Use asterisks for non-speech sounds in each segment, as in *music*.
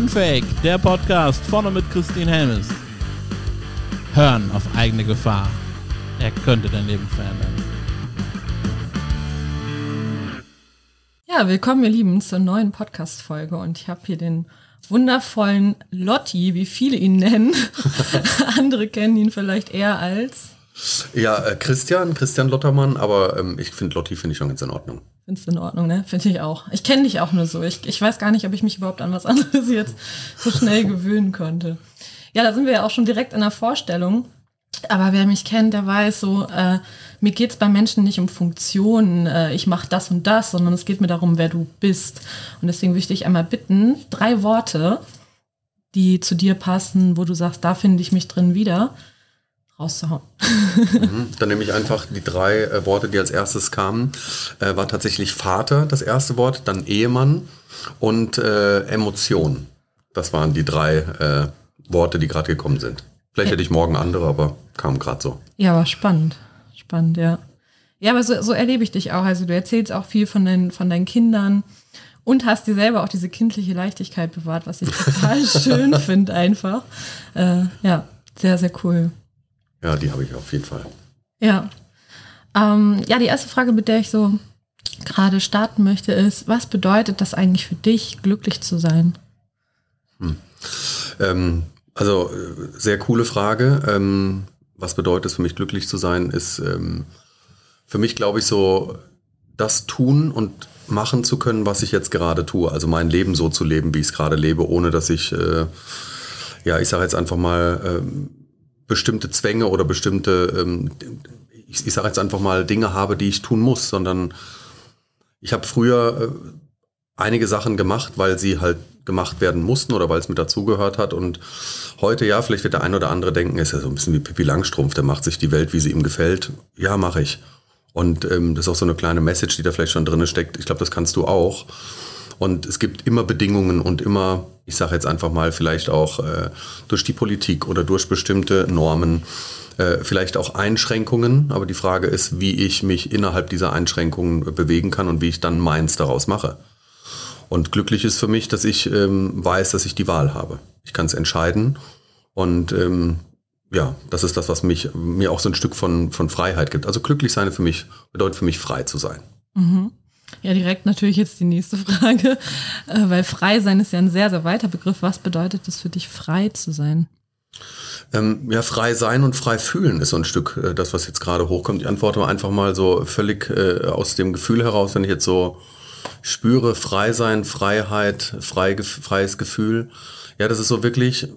Unfake, der Podcast vorne mit Christine Helmes. Hören auf eigene Gefahr. Er könnte dein Leben verändern. Ja, willkommen ihr Lieben zur neuen Podcast-Folge und ich habe hier den wundervollen Lotti, wie viele ihn nennen. *laughs* Andere kennen ihn vielleicht eher als ja, äh, Christian, Christian Lottermann, aber ähm, ich finde Lotti finde ich schon ganz in Ordnung. Findest in Ordnung, ne? Finde ich auch. Ich kenne dich auch nur so. Ich, ich weiß gar nicht, ob ich mich überhaupt an was *laughs* anderes jetzt so schnell gewöhnen konnte. Ja, da sind wir ja auch schon direkt in der Vorstellung. Aber wer mich kennt, der weiß so, äh, mir geht's bei Menschen nicht um Funktionen, äh, ich mache das und das, sondern es geht mir darum, wer du bist. Und deswegen möchte ich einmal bitten, drei Worte, die zu dir passen, wo du sagst, da finde ich mich drin wieder, rauszuhauen. Mhm, dann nehme ich einfach die drei äh, Worte, die als erstes kamen. Äh, war tatsächlich Vater das erste Wort, dann Ehemann und äh, Emotion. Das waren die drei äh, Worte, die gerade gekommen sind. Vielleicht hätte ich morgen andere, aber kam gerade so. Ja, war spannend. Spannend, ja. Ja, aber so, so erlebe ich dich auch. Also du erzählst auch viel von, den, von deinen Kindern und hast dir selber auch diese kindliche Leichtigkeit bewahrt, was ich total *laughs* schön finde einfach. Äh, ja, sehr, sehr cool. Ja, die habe ich auf jeden Fall. Ja. Ähm, ja, die erste Frage, mit der ich so gerade starten möchte, ist, was bedeutet das eigentlich für dich, glücklich zu sein? Hm. Ähm, also, sehr coole Frage. Ähm, was bedeutet es für mich, glücklich zu sein, ist ähm, für mich, glaube ich, so das tun und machen zu können, was ich jetzt gerade tue. Also mein Leben so zu leben, wie ich es gerade lebe, ohne dass ich, äh, ja, ich sage jetzt einfach mal, ähm, bestimmte Zwänge oder bestimmte, ähm, ich, ich sage jetzt einfach mal, Dinge habe, die ich tun muss, sondern ich habe früher äh, einige Sachen gemacht, weil sie halt gemacht werden mussten oder weil es mit dazugehört hat. Und heute, ja, vielleicht wird der ein oder andere denken, ist ja so ein bisschen wie Pippi Langstrumpf, der macht sich die Welt, wie sie ihm gefällt. Ja, mache ich. Und ähm, das ist auch so eine kleine Message, die da vielleicht schon drin steckt. Ich glaube, das kannst du auch. Und es gibt immer Bedingungen und immer, ich sage jetzt einfach mal, vielleicht auch äh, durch die Politik oder durch bestimmte Normen, äh, vielleicht auch Einschränkungen. Aber die Frage ist, wie ich mich innerhalb dieser Einschränkungen bewegen kann und wie ich dann meins daraus mache. Und glücklich ist für mich, dass ich ähm, weiß, dass ich die Wahl habe. Ich kann es entscheiden. Und ähm, ja, das ist das, was mich mir auch so ein Stück von, von Freiheit gibt. Also glücklich sein für mich bedeutet für mich frei zu sein. Mhm. Ja, direkt natürlich jetzt die nächste Frage, äh, weil frei sein ist ja ein sehr, sehr weiter Begriff. Was bedeutet es für dich, frei zu sein? Ähm, ja, frei sein und frei fühlen ist so ein Stück äh, das, was jetzt gerade hochkommt. Ich antworte einfach mal so völlig äh, aus dem Gefühl heraus, wenn ich jetzt so spüre, frei sein, Freiheit, frei, freies Gefühl. Ja, das ist so wirklich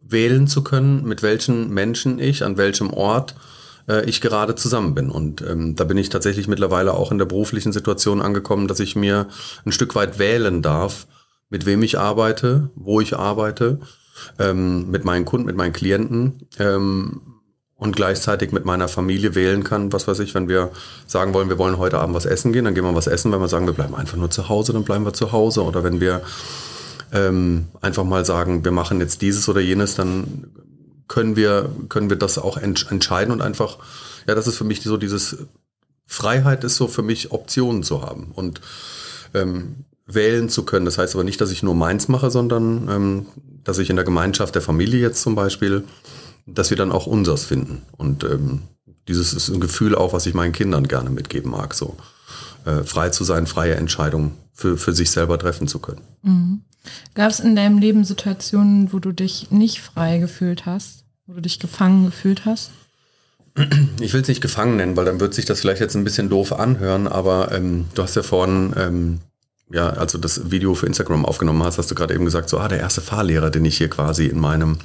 wählen zu können, mit welchen Menschen ich, an welchem Ort äh, ich gerade zusammen bin. Und ähm, da bin ich tatsächlich mittlerweile auch in der beruflichen Situation angekommen, dass ich mir ein Stück weit wählen darf, mit wem ich arbeite, wo ich arbeite, ähm, mit meinen Kunden, mit meinen Klienten ähm, und gleichzeitig mit meiner Familie wählen kann, was weiß ich, wenn wir sagen wollen, wir wollen heute Abend was essen gehen, dann gehen wir was essen. Wenn wir sagen, wir bleiben einfach nur zu Hause, dann bleiben wir zu Hause. Oder wenn wir ähm, einfach mal sagen, wir machen jetzt dieses oder jenes, dann können wir, können wir das auch ent entscheiden und einfach, ja, das ist für mich so dieses, Freiheit ist so für mich Optionen zu haben und ähm, wählen zu können. Das heißt aber nicht, dass ich nur meins mache, sondern ähm, dass ich in der Gemeinschaft der Familie jetzt zum Beispiel, dass wir dann auch unseres finden. Und ähm, dieses ist ein Gefühl auch, was ich meinen Kindern gerne mitgeben mag, so äh, frei zu sein, freie Entscheidungen für, für sich selber treffen zu können. Mhm. Gab es in deinem Leben Situationen, wo du dich nicht frei gefühlt hast? wo du dich gefangen gefühlt hast? Ich will es nicht gefangen nennen, weil dann wird sich das vielleicht jetzt ein bisschen doof anhören, aber ähm, du hast ja vorhin, ähm, ja, also das Video für Instagram aufgenommen hast, hast du gerade eben gesagt, so, ah, der erste Fahrlehrer, den ich hier quasi in meinem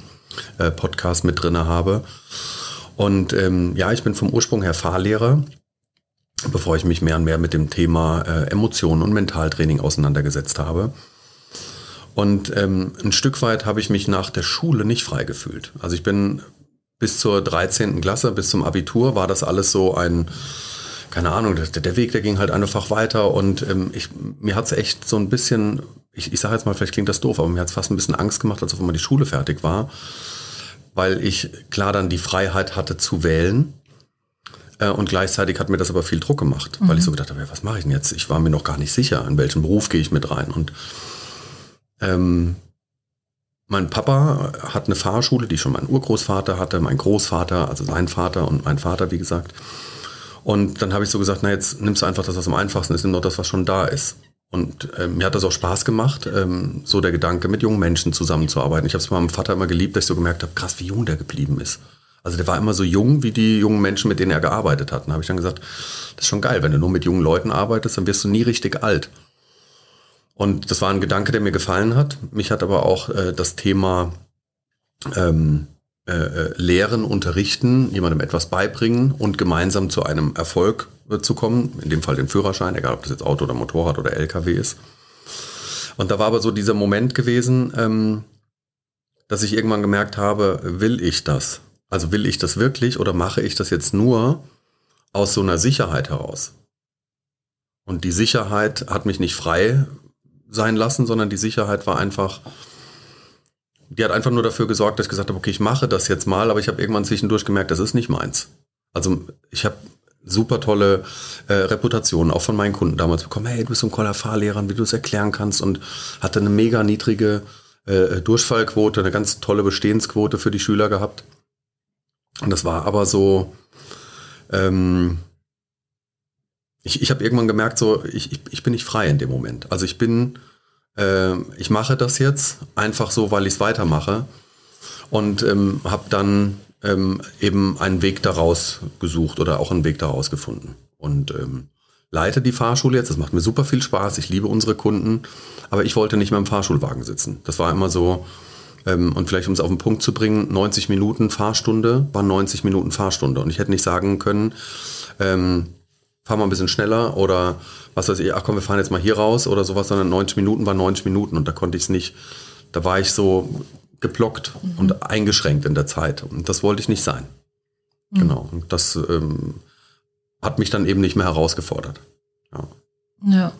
äh, Podcast mit drinne habe. Und ähm, ja, ich bin vom Ursprung her Fahrlehrer, bevor ich mich mehr und mehr mit dem Thema äh, Emotionen und Mentaltraining auseinandergesetzt habe. Und ähm, ein Stück weit habe ich mich nach der Schule nicht frei gefühlt. Also ich bin bis zur 13. Klasse, bis zum Abitur, war das alles so ein, keine Ahnung, der, der Weg, der ging halt einfach weiter und ähm, ich, mir hat es echt so ein bisschen, ich, ich sage jetzt mal, vielleicht klingt das doof, aber mir hat es fast ein bisschen Angst gemacht, als auf einmal die Schule fertig war, weil ich klar dann die Freiheit hatte zu wählen. Äh, und gleichzeitig hat mir das aber viel Druck gemacht, mhm. weil ich so gedacht habe, ja, was mache ich denn jetzt? Ich war mir noch gar nicht sicher, in welchen Beruf gehe ich mit rein. Und ähm, mein Papa hat eine Fahrschule, die schon mein Urgroßvater hatte, mein Großvater, also sein Vater und mein Vater, wie gesagt. Und dann habe ich so gesagt, na jetzt nimmst du einfach das, was am einfachsten ist, nimm doch das, was schon da ist. Und ähm, mir hat das auch Spaß gemacht, ähm, so der Gedanke, mit jungen Menschen zusammenzuarbeiten. Ich habe es meinem Vater immer geliebt, dass ich so gemerkt habe, krass, wie jung der geblieben ist. Also der war immer so jung wie die jungen Menschen, mit denen er gearbeitet hat. Und da habe ich dann gesagt, das ist schon geil, wenn du nur mit jungen Leuten arbeitest, dann wirst du nie richtig alt. Und das war ein Gedanke, der mir gefallen hat. Mich hat aber auch äh, das Thema ähm, äh, äh, Lehren, Unterrichten, jemandem etwas beibringen und gemeinsam zu einem Erfolg äh, zu kommen. In dem Fall den Führerschein, egal ob das jetzt Auto oder Motorrad oder LKW ist. Und da war aber so dieser Moment gewesen, ähm, dass ich irgendwann gemerkt habe, will ich das? Also will ich das wirklich oder mache ich das jetzt nur aus so einer Sicherheit heraus? Und die Sicherheit hat mich nicht frei sein lassen, sondern die Sicherheit war einfach, die hat einfach nur dafür gesorgt, dass ich gesagt habe, okay, ich mache das jetzt mal, aber ich habe irgendwann zwischendurch gemerkt, das ist nicht meins. Also ich habe super tolle äh, Reputationen auch von meinen Kunden damals bekommen. Hey, du bist so ein toller Fahrlehrer, wie du es erklären kannst und hatte eine mega niedrige äh, Durchfallquote, eine ganz tolle Bestehensquote für die Schüler gehabt. Und das war aber so, ähm, ich, ich habe irgendwann gemerkt, so, ich, ich, ich bin nicht frei in dem Moment. Also ich bin, äh, ich mache das jetzt einfach so, weil ich es weitermache und ähm, habe dann ähm, eben einen Weg daraus gesucht oder auch einen Weg daraus gefunden. Und ähm, leite die Fahrschule jetzt. Das macht mir super viel Spaß. Ich liebe unsere Kunden. Aber ich wollte nicht mehr im Fahrschulwagen sitzen. Das war immer so, ähm, und vielleicht um es auf den Punkt zu bringen, 90 Minuten Fahrstunde war 90 Minuten Fahrstunde. Und ich hätte nicht sagen können, ähm, fahr mal ein bisschen schneller oder was weiß ich, ach komm, wir fahren jetzt mal hier raus oder sowas, sondern 90 Minuten waren 90 Minuten und da konnte ich es nicht, da war ich so geblockt mhm. und eingeschränkt in der Zeit und das wollte ich nicht sein. Mhm. Genau, und das ähm, hat mich dann eben nicht mehr herausgefordert. Ja. ja.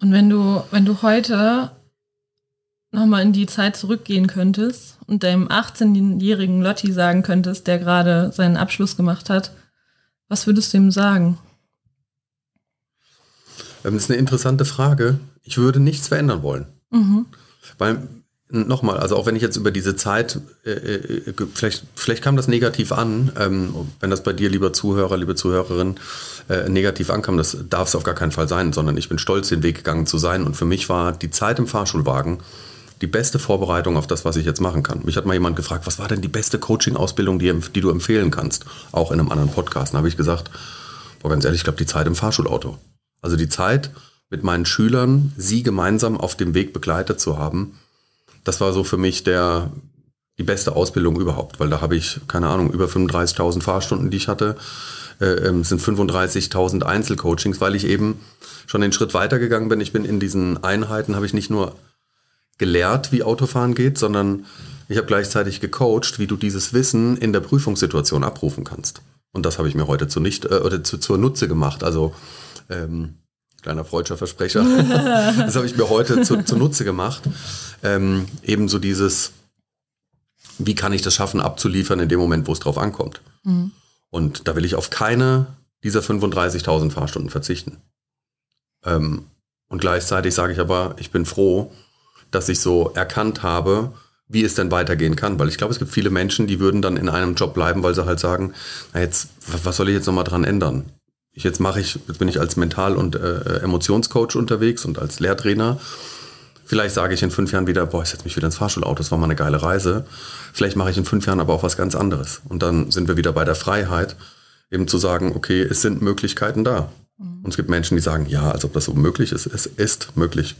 Und wenn du, wenn du heute nochmal in die Zeit zurückgehen könntest und deinem 18-jährigen Lotti sagen könntest, der gerade seinen Abschluss gemacht hat, was würdest du ihm sagen? Ähm, das ist eine interessante Frage. Ich würde nichts verändern wollen. Mhm. Weil, nochmal, also auch wenn ich jetzt über diese Zeit, äh, äh, vielleicht, vielleicht kam das negativ an, ähm, wenn das bei dir, lieber Zuhörer, liebe Zuhörerin, äh, negativ ankam, das darf es auf gar keinen Fall sein, sondern ich bin stolz, den Weg gegangen zu sein. Und für mich war die Zeit im Fahrschulwagen die beste Vorbereitung auf das, was ich jetzt machen kann. Mich hat mal jemand gefragt, was war denn die beste Coaching-Ausbildung, die, die, du empfehlen kannst? Auch in einem anderen Podcast. Da habe ich gesagt, boah, ganz ehrlich, ich glaube, die Zeit im Fahrschulauto. Also die Zeit mit meinen Schülern, sie gemeinsam auf dem Weg begleitet zu haben, das war so für mich der, die beste Ausbildung überhaupt, weil da habe ich, keine Ahnung, über 35.000 Fahrstunden, die ich hatte, äh, ähm, sind 35.000 Einzelcoachings, weil ich eben schon den Schritt weitergegangen bin. Ich bin in diesen Einheiten, habe ich nicht nur gelehrt, wie Autofahren geht, sondern ich habe gleichzeitig gecoacht, wie du dieses Wissen in der Prüfungssituation abrufen kannst. Und das habe ich mir heute zu nicht äh, oder zu, zur Nutze gemacht. Also ähm, kleiner freudscher Versprecher. *laughs* das habe ich mir heute zu, zunutze gemacht. Ähm, ebenso dieses, wie kann ich das schaffen, abzuliefern in dem Moment, wo es drauf ankommt. Mhm. Und da will ich auf keine dieser 35.000 Fahrstunden verzichten. Ähm, und gleichzeitig sage ich aber, ich bin froh, dass ich so erkannt habe, wie es denn weitergehen kann. Weil ich glaube, es gibt viele Menschen, die würden dann in einem Job bleiben, weil sie halt sagen, na jetzt, was soll ich jetzt nochmal dran ändern? Ich, jetzt mache ich, jetzt bin ich als Mental- und äh, Emotionscoach unterwegs und als Lehrtrainer. Vielleicht sage ich in fünf Jahren wieder, boah, ich setze mich wieder ins Fahrschulauto, das war mal eine geile Reise. Vielleicht mache ich in fünf Jahren aber auch was ganz anderes. Und dann sind wir wieder bei der Freiheit, eben zu sagen, okay, es sind Möglichkeiten da. Mhm. Und es gibt Menschen, die sagen, ja, als ob das so möglich ist. Es ist möglich.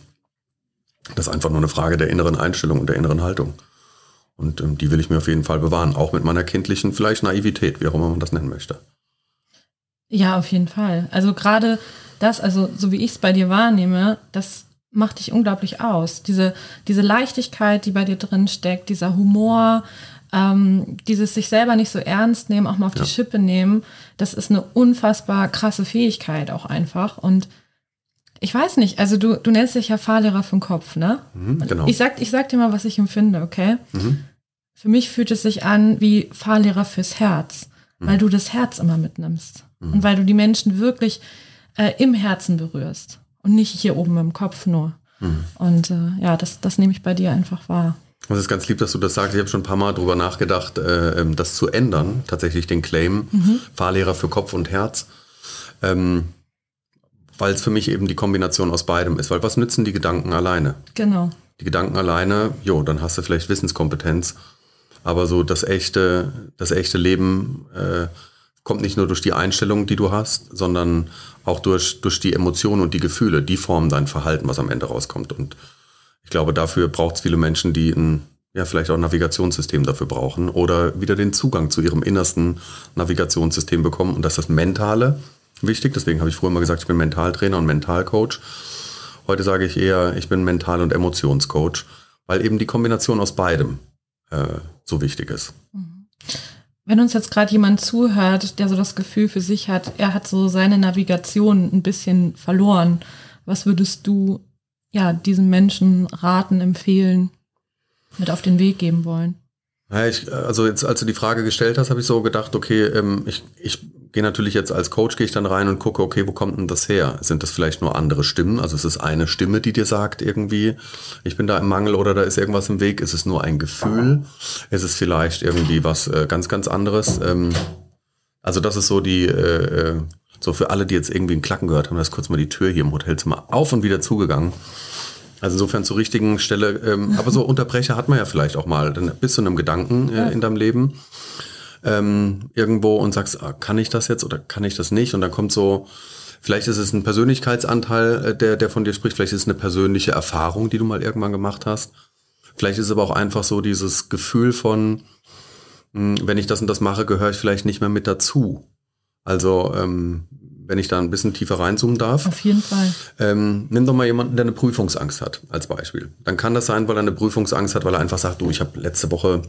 Das ist einfach nur eine Frage der inneren Einstellung und der inneren Haltung. Und ähm, die will ich mir auf jeden Fall bewahren, auch mit meiner kindlichen vielleicht Naivität, wie auch immer man das nennen möchte. Ja, auf jeden Fall. Also gerade das, also so wie ich es bei dir wahrnehme, das macht dich unglaublich aus. Diese, diese Leichtigkeit, die bei dir drin steckt, dieser Humor, ähm, dieses sich selber nicht so ernst nehmen, auch mal auf ja. die Schippe nehmen, das ist eine unfassbar krasse Fähigkeit auch einfach. Und ich weiß nicht, also du, du nennst dich ja Fahrlehrer vom Kopf, ne? Mhm, genau. Ich sag, ich sag dir mal, was ich empfinde, okay? Mhm. Für mich fühlt es sich an wie Fahrlehrer fürs Herz, mhm. weil du das Herz immer mitnimmst. Mhm. Und weil du die Menschen wirklich äh, im Herzen berührst und nicht hier oben im Kopf nur. Mhm. Und äh, ja, das, das nehme ich bei dir einfach wahr. Es ist ganz lieb, dass du das sagst. Ich habe schon ein paar Mal drüber nachgedacht, äh, ähm, das zu ändern, tatsächlich den Claim, mhm. Fahrlehrer für Kopf und Herz. Ähm, weil es für mich eben die Kombination aus beidem ist. Weil was nützen die Gedanken alleine? Genau. Die Gedanken alleine, jo, dann hast du vielleicht Wissenskompetenz. Aber so das echte, das echte Leben äh, kommt nicht nur durch die Einstellung, die du hast, sondern auch durch, durch die Emotionen und die Gefühle. Die formen dein Verhalten, was am Ende rauskommt. Und ich glaube, dafür braucht es viele Menschen, die ein, ja, vielleicht auch ein Navigationssystem dafür brauchen oder wieder den Zugang zu ihrem innersten Navigationssystem bekommen. Und das ist das Mentale wichtig. Deswegen habe ich früher immer gesagt, ich bin Mentaltrainer und Mentalcoach. Heute sage ich eher, ich bin Mental- und Emotionscoach, weil eben die Kombination aus beidem äh, so wichtig ist. Wenn uns jetzt gerade jemand zuhört, der so das Gefühl für sich hat, er hat so seine Navigation ein bisschen verloren, was würdest du ja, diesen Menschen raten, empfehlen, mit auf den Weg geben wollen? Ja, ich, also jetzt, als du die Frage gestellt hast, habe ich so gedacht, okay, ähm, ich, ich gehe natürlich jetzt als Coach, gehe ich dann rein und gucke, okay, wo kommt denn das her? Sind das vielleicht nur andere Stimmen? Also es ist eine Stimme, die dir sagt irgendwie, ich bin da im Mangel oder da ist irgendwas im Weg? Ist es nur ein Gefühl? Ist es vielleicht irgendwie was äh, ganz, ganz anderes? Ähm, also das ist so die, äh, äh so für alle, die jetzt irgendwie einen Klacken gehört haben, da ist kurz mal die Tür hier im Hotelzimmer auf und wieder zugegangen. Also insofern zur richtigen Stelle. Ähm, aber so Unterbrecher hat man ja vielleicht auch mal. Dann bist du in einem Gedanken äh, in deinem Leben ähm, irgendwo und sagst, ah, kann ich das jetzt oder kann ich das nicht? Und dann kommt so, vielleicht ist es ein Persönlichkeitsanteil, äh, der, der von dir spricht. Vielleicht ist es eine persönliche Erfahrung, die du mal irgendwann gemacht hast. Vielleicht ist es aber auch einfach so dieses Gefühl von, mh, hm, wenn ich das und das mache, gehöre ich vielleicht nicht mehr mit dazu. Also ähm, wenn ich da ein bisschen tiefer reinzoomen darf. Auf jeden Fall. Ähm, nimm doch mal jemanden, der eine Prüfungsangst hat, als Beispiel. Dann kann das sein, weil er eine Prüfungsangst hat, weil er einfach sagt, du, ich habe letzte Woche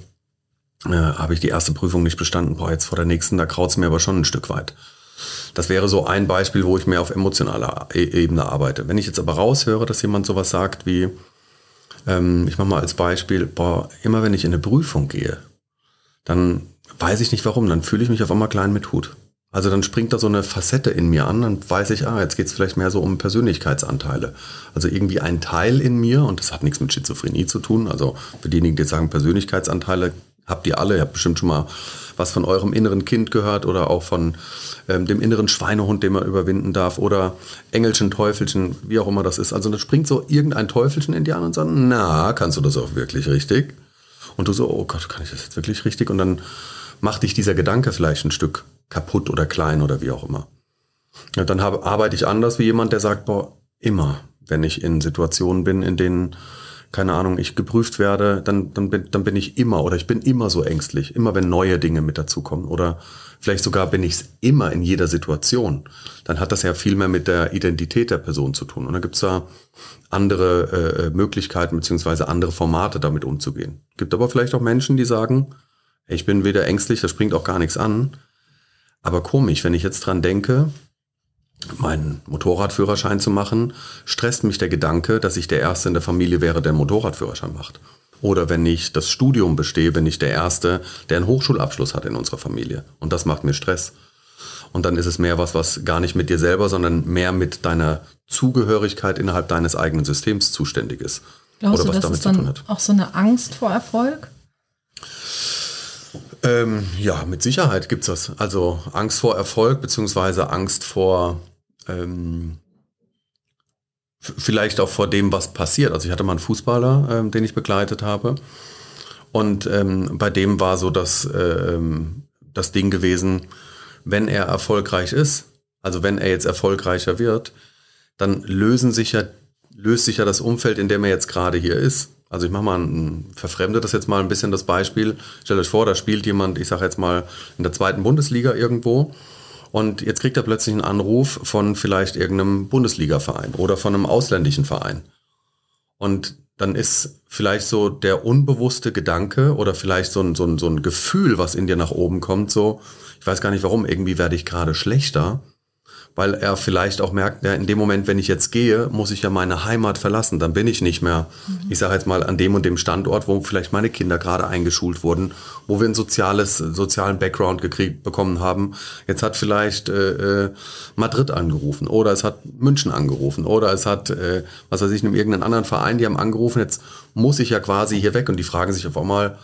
äh, habe ich die erste Prüfung nicht bestanden. Boah, jetzt vor der nächsten, da kraut es mir aber schon ein Stück weit. Das wäre so ein Beispiel, wo ich mehr auf emotionaler e Ebene arbeite. Wenn ich jetzt aber raushöre, dass jemand sowas sagt wie, ähm, ich mache mal als Beispiel, boah, immer wenn ich in eine Prüfung gehe, dann weiß ich nicht warum, dann fühle ich mich auf einmal klein mit Hut. Also dann springt da so eine Facette in mir an, dann weiß ich, ah, jetzt geht es vielleicht mehr so um Persönlichkeitsanteile. Also irgendwie ein Teil in mir, und das hat nichts mit Schizophrenie zu tun, also für diejenigen, die sagen Persönlichkeitsanteile, habt ihr alle, ihr habt bestimmt schon mal was von eurem inneren Kind gehört oder auch von ähm, dem inneren Schweinehund, den man überwinden darf oder Engelchen, Teufelchen, wie auch immer das ist. Also da springt so irgendein Teufelchen in dir an und sagt, na, kannst du das auch wirklich richtig? Und du so, oh Gott, kann ich das jetzt wirklich richtig? Und dann macht dich dieser Gedanke vielleicht ein Stück kaputt oder klein oder wie auch immer. Ja, dann habe, arbeite ich anders wie jemand, der sagt, boah, immer, wenn ich in Situationen bin, in denen, keine Ahnung, ich geprüft werde, dann, dann, bin, dann bin ich immer oder ich bin immer so ängstlich, immer wenn neue Dinge mit dazukommen oder vielleicht sogar bin ich es immer in jeder Situation, dann hat das ja viel mehr mit der Identität der Person zu tun. Und dann gibt es da andere äh, Möglichkeiten beziehungsweise andere Formate, damit umzugehen. Gibt aber vielleicht auch Menschen, die sagen, ich bin weder ängstlich, das springt auch gar nichts an. Aber komisch, wenn ich jetzt dran denke, meinen Motorradführerschein zu machen, stresst mich der Gedanke, dass ich der Erste in der Familie wäre, der einen Motorradführerschein macht. Oder wenn ich das Studium bestehe, bin ich der Erste, der einen Hochschulabschluss hat in unserer Familie. Und das macht mir Stress. Und dann ist es mehr was, was gar nicht mit dir selber, sondern mehr mit deiner Zugehörigkeit innerhalb deines eigenen Systems zuständig ist. Glaubst Oder was du, damit zu tun hat. Auch so eine Angst vor Erfolg? Ähm, ja, mit Sicherheit gibt's das. Also Angst vor Erfolg beziehungsweise Angst vor ähm, vielleicht auch vor dem, was passiert. Also ich hatte mal einen Fußballer, ähm, den ich begleitet habe. Und ähm, bei dem war so das, ähm, das Ding gewesen, wenn er erfolgreich ist, also wenn er jetzt erfolgreicher wird, dann lösen sich ja, löst sich ja das Umfeld, in dem er jetzt gerade hier ist. Also ich mache mal ein, verfremde das jetzt mal ein bisschen das Beispiel. Stellt euch vor, da spielt jemand, ich sage jetzt mal in der zweiten Bundesliga irgendwo und jetzt kriegt er plötzlich einen Anruf von vielleicht irgendeinem Bundesliga-Verein oder von einem ausländischen Verein. Und dann ist vielleicht so der unbewusste Gedanke oder vielleicht so ein, so ein, so ein Gefühl, was in dir nach oben kommt, so, ich weiß gar nicht warum, irgendwie werde ich gerade schlechter weil er vielleicht auch merkt, ja, in dem Moment, wenn ich jetzt gehe, muss ich ja meine Heimat verlassen. Dann bin ich nicht mehr, ich sage jetzt mal, an dem und dem Standort, wo vielleicht meine Kinder gerade eingeschult wurden, wo wir ein soziales, sozialen Background gekriegt bekommen haben. Jetzt hat vielleicht äh, äh, Madrid angerufen oder es hat München angerufen oder es hat, äh, was weiß ich, in irgendeinen anderen Verein, die haben angerufen. Jetzt muss ich ja quasi hier weg und die fragen sich auf einmal,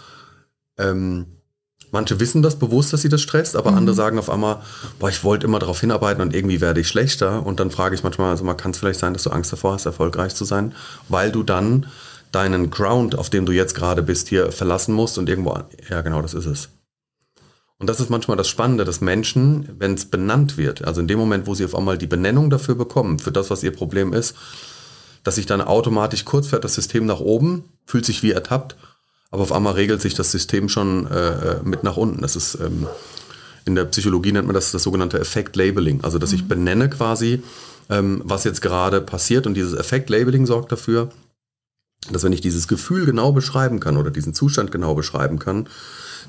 ähm, Manche wissen das bewusst, dass sie das stresst, aber mhm. andere sagen auf einmal, boah, ich wollte immer darauf hinarbeiten und irgendwie werde ich schlechter. Und dann frage ich manchmal, also man kann es vielleicht sein, dass du Angst davor hast, erfolgreich zu sein, weil du dann deinen Ground, auf dem du jetzt gerade bist, hier verlassen musst und irgendwo, ja genau, das ist es. Und das ist manchmal das Spannende, dass Menschen, wenn es benannt wird, also in dem Moment, wo sie auf einmal die Benennung dafür bekommen, für das, was ihr Problem ist, dass sich dann automatisch kurz fährt das System nach oben, fühlt sich wie ertappt aber auf einmal regelt sich das System schon äh, äh, mit nach unten. Das ist ähm, in der Psychologie nennt man das das sogenannte Effekt-Labeling. Also dass mhm. ich benenne quasi, ähm, was jetzt gerade passiert. Und dieses Effekt-Labeling sorgt dafür, dass wenn ich dieses Gefühl genau beschreiben kann oder diesen Zustand genau beschreiben kann,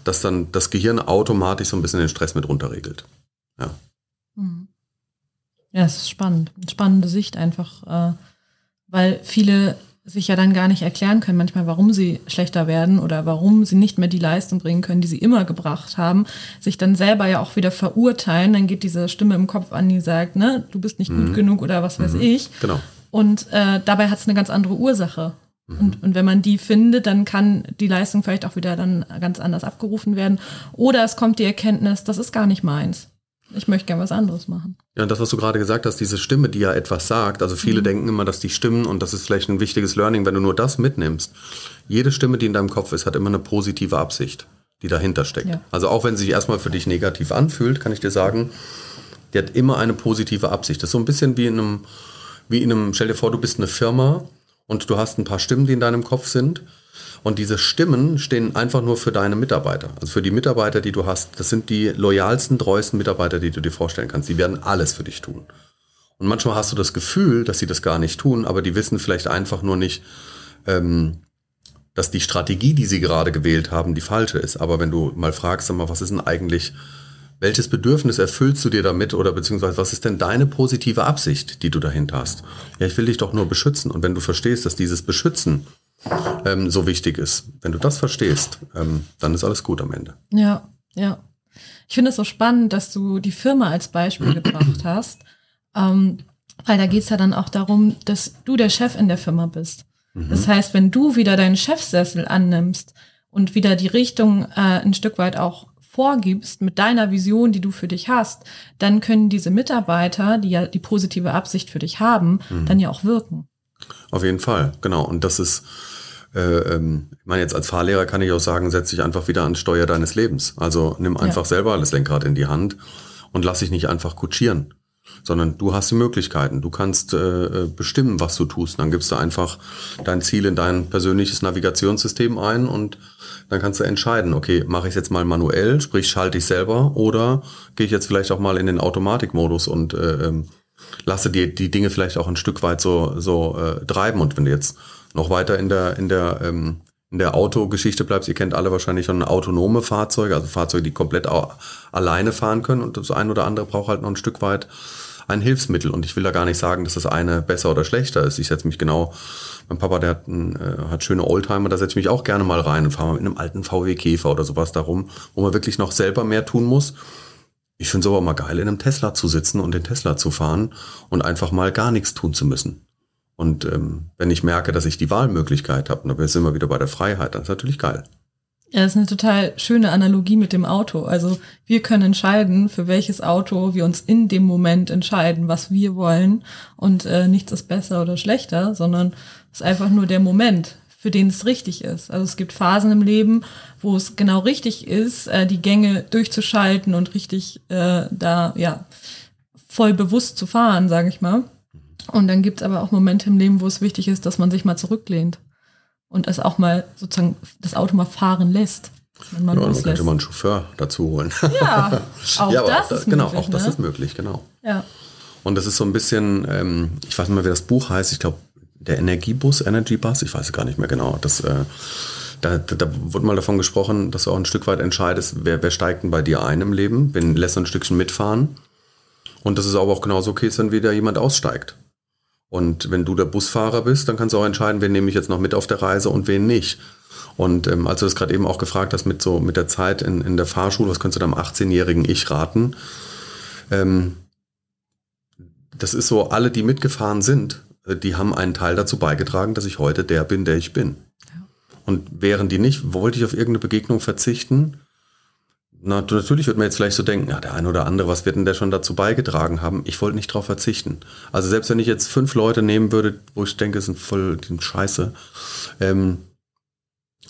dass dann das Gehirn automatisch so ein bisschen den Stress mit runterregelt. Ja. Mhm. Ja, es ist spannend. Eine spannende Sicht einfach, äh, weil viele sich ja dann gar nicht erklären können, manchmal, warum sie schlechter werden oder warum sie nicht mehr die Leistung bringen können, die sie immer gebracht haben, sich dann selber ja auch wieder verurteilen, dann geht diese Stimme im Kopf an, die sagt, ne, du bist nicht mhm. gut genug oder was weiß mhm. ich. Genau. Und äh, dabei hat es eine ganz andere Ursache. Mhm. Und, und wenn man die findet, dann kann die Leistung vielleicht auch wieder dann ganz anders abgerufen werden. Oder es kommt die Erkenntnis, das ist gar nicht meins ich möchte gern was anderes machen. Ja, und das, was du gerade gesagt hast, diese Stimme, die ja etwas sagt, also viele mhm. denken immer, dass die Stimmen, und das ist vielleicht ein wichtiges Learning, wenn du nur das mitnimmst, jede Stimme, die in deinem Kopf ist, hat immer eine positive Absicht, die dahinter steckt. Ja. Also auch wenn sie sich erstmal für dich negativ anfühlt, kann ich dir sagen, die hat immer eine positive Absicht. Das ist so ein bisschen wie in einem, wie in einem, stell dir vor, du bist eine Firma und du hast ein paar Stimmen, die in deinem Kopf sind und diese Stimmen stehen einfach nur für deine Mitarbeiter. Also für die Mitarbeiter, die du hast. Das sind die loyalsten, treuesten Mitarbeiter, die du dir vorstellen kannst. Die werden alles für dich tun. Und manchmal hast du das Gefühl, dass sie das gar nicht tun, aber die wissen vielleicht einfach nur nicht, ähm, dass die Strategie, die sie gerade gewählt haben, die falsche ist. Aber wenn du mal fragst, sag mal, was ist denn eigentlich, welches Bedürfnis erfüllst du dir damit oder beziehungsweise was ist denn deine positive Absicht, die du dahinter hast? Ja, ich will dich doch nur beschützen. Und wenn du verstehst, dass dieses Beschützen ähm, so wichtig ist. Wenn du das verstehst, ähm, dann ist alles gut am Ende. Ja, ja. Ich finde es so spannend, dass du die Firma als Beispiel *clears throat* gebracht hast, ähm, weil da geht es ja dann auch darum, dass du der Chef in der Firma bist. Mhm. Das heißt, wenn du wieder deinen Chefsessel annimmst und wieder die Richtung äh, ein Stück weit auch vorgibst mit deiner Vision, die du für dich hast, dann können diese Mitarbeiter, die ja die positive Absicht für dich haben, mhm. dann ja auch wirken. Auf jeden Fall, genau. Und das ist, äh, ähm, ich meine, jetzt als Fahrlehrer kann ich auch sagen, setz dich einfach wieder an Steuer deines Lebens. Also nimm einfach ja. selber alles Lenkrad in die Hand und lass dich nicht einfach kutschieren, sondern du hast die Möglichkeiten. Du kannst äh, äh, bestimmen, was du tust. Dann gibst du einfach dein Ziel in dein persönliches Navigationssystem ein und dann kannst du entscheiden, okay, mache ich es jetzt mal manuell, sprich schalte ich selber oder gehe ich jetzt vielleicht auch mal in den Automatikmodus und äh, ähm, lasse dir die Dinge vielleicht auch ein Stück weit so, so äh, treiben. Und wenn du jetzt noch weiter in der, in der, ähm, in der Autogeschichte bleibst, ihr kennt alle wahrscheinlich schon autonome Fahrzeuge, also Fahrzeuge, die komplett alleine fahren können und das ein oder andere braucht halt noch ein Stück weit ein Hilfsmittel. Und ich will da gar nicht sagen, dass das eine besser oder schlechter ist. Ich setze mich genau, mein Papa, der hat, ein, äh, hat schöne Oldtimer, da setze ich mich auch gerne mal rein und fahre mal mit einem alten VW Käfer oder sowas darum, wo man wirklich noch selber mehr tun muss. Ich finde es aber mal geil, in einem Tesla zu sitzen und den Tesla zu fahren und einfach mal gar nichts tun zu müssen. Und ähm, wenn ich merke, dass ich die Wahlmöglichkeit habe, dann sind wir wieder bei der Freiheit, dann ist natürlich geil. Ja, das ist eine total schöne Analogie mit dem Auto. Also wir können entscheiden, für welches Auto wir uns in dem Moment entscheiden, was wir wollen. Und äh, nichts ist besser oder schlechter, sondern es ist einfach nur der Moment für den es richtig ist. Also es gibt Phasen im Leben, wo es genau richtig ist, äh, die Gänge durchzuschalten und richtig äh, da ja voll bewusst zu fahren, sage ich mal. Und dann gibt es aber auch Momente im Leben, wo es wichtig ist, dass man sich mal zurücklehnt und es auch mal sozusagen das Auto mal fahren lässt. Wenn man ja, dann könnte man einen Chauffeur dazu holen. Ja, *laughs* auch ja, das auch, ist genau, möglich, auch das ne? ist möglich, genau. Ja. Und das ist so ein bisschen, ähm, ich weiß nicht mehr, wie das Buch heißt, ich glaube, der Energiebus, Energy Bus, ich weiß es gar nicht mehr genau. Das, äh, da, da, wurde mal davon gesprochen, dass du auch ein Stück weit entscheidest, wer, wer steigt denn bei dir ein im Leben, wen lässt du ein Stückchen mitfahren. Und dass es aber auch genauso okay ist, wenn wieder jemand aussteigt. Und wenn du der Busfahrer bist, dann kannst du auch entscheiden, wen nehme ich jetzt noch mit auf der Reise und wen nicht. Und ähm, als du das gerade eben auch gefragt hast mit so mit der Zeit in, in der Fahrschule, was könntest du deinem 18-jährigen Ich raten? Ähm, das ist so, alle, die mitgefahren sind, die haben einen Teil dazu beigetragen, dass ich heute der bin, der ich bin. Ja. Und wären die nicht, wollte ich auf irgendeine Begegnung verzichten, na, natürlich wird man jetzt gleich so denken, ja, der eine oder andere, was wird denn der schon dazu beigetragen haben? Ich wollte nicht darauf verzichten. Also selbst wenn ich jetzt fünf Leute nehmen würde, wo ich denke, es sind voll die Scheiße, ähm,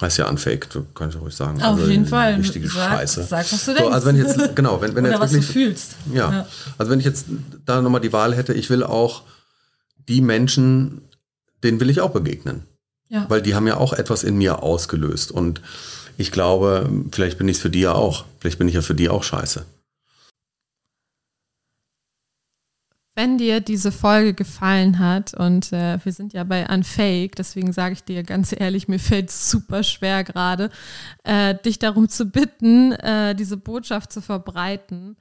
heißt ja unfake, du kannst ja ruhig sagen. Auf also jeden Fall. Richtige sag, Scheiße. Sag, was du denkst. So, also wenn jetzt, genau, wenn, wenn Oder jetzt was wirklich, du fühlst. Ja, ja, also wenn ich jetzt da nochmal die Wahl hätte, ich will auch die Menschen, denen will ich auch begegnen. Ja. Weil die haben ja auch etwas in mir ausgelöst und ich glaube, vielleicht bin ich es für die ja auch. Vielleicht bin ich ja für die auch scheiße. Wenn dir diese Folge gefallen hat, und äh, wir sind ja bei Unfake, deswegen sage ich dir ganz ehrlich, mir fällt es super schwer gerade, äh, dich darum zu bitten, äh, diese Botschaft zu verbreiten.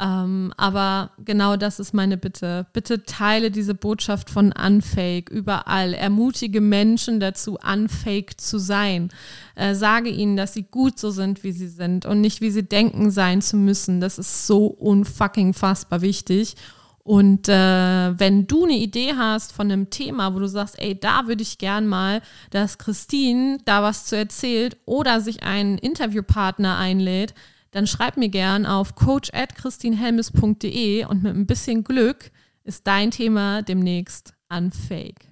Ähm, aber genau das ist meine Bitte. Bitte teile diese Botschaft von Unfake überall. Ermutige Menschen dazu, Unfake zu sein. Äh, sage ihnen, dass sie gut so sind, wie sie sind und nicht, wie sie denken sein zu müssen. Das ist so unfucking fassbar wichtig. Und äh, wenn du eine Idee hast von einem Thema, wo du sagst, ey, da würde ich gern mal, dass Christine da was zu erzählt oder sich einen Interviewpartner einlädt, dann schreib mir gern auf coach.christinhelmes.de und mit ein bisschen Glück ist dein Thema demnächst unfake.